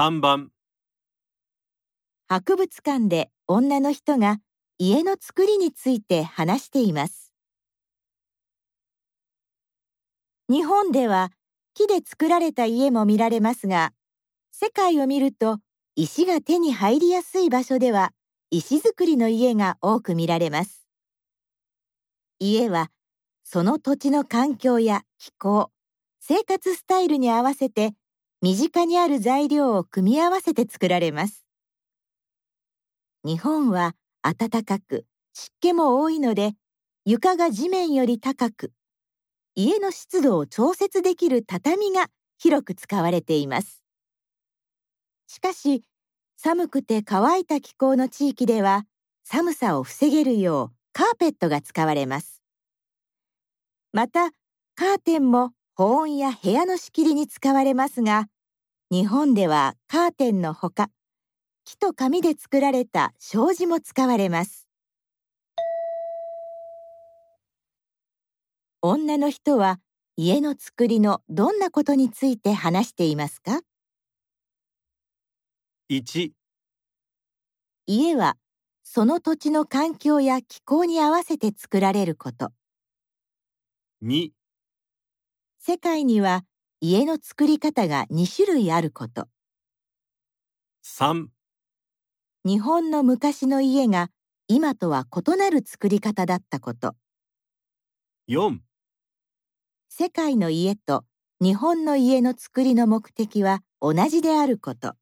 3番博物館で女の人が家の作りについて話しています。日本では木で作られた家も見られますが、世界を見ると石が手に入りやすい場所では石造りの家が多く見られます。家はその土地の環境や気候、生活スタイルに合わせて身近にある材料を組み合わせて作られます。日本は暖かく湿気も多いので床が地面より高く家の湿度を調節できる畳が広く使われていますしかし寒くて乾いた気候の地域では寒さを防げるようカーペットが使われますまたカーテンも保温や部屋の仕切りに使われますが日本ではカーテンのほか木と紙で作られた障子も使われます。女の人は家の作りのどんなことについて話していますか？1家はその土地の環境や気候に合わせて作られること。2世界には家の作り方が2種類あること。3日本の昔の家が今とは異なる作り方だったこと。4世界の家と日本の家の作りの目的は同じであること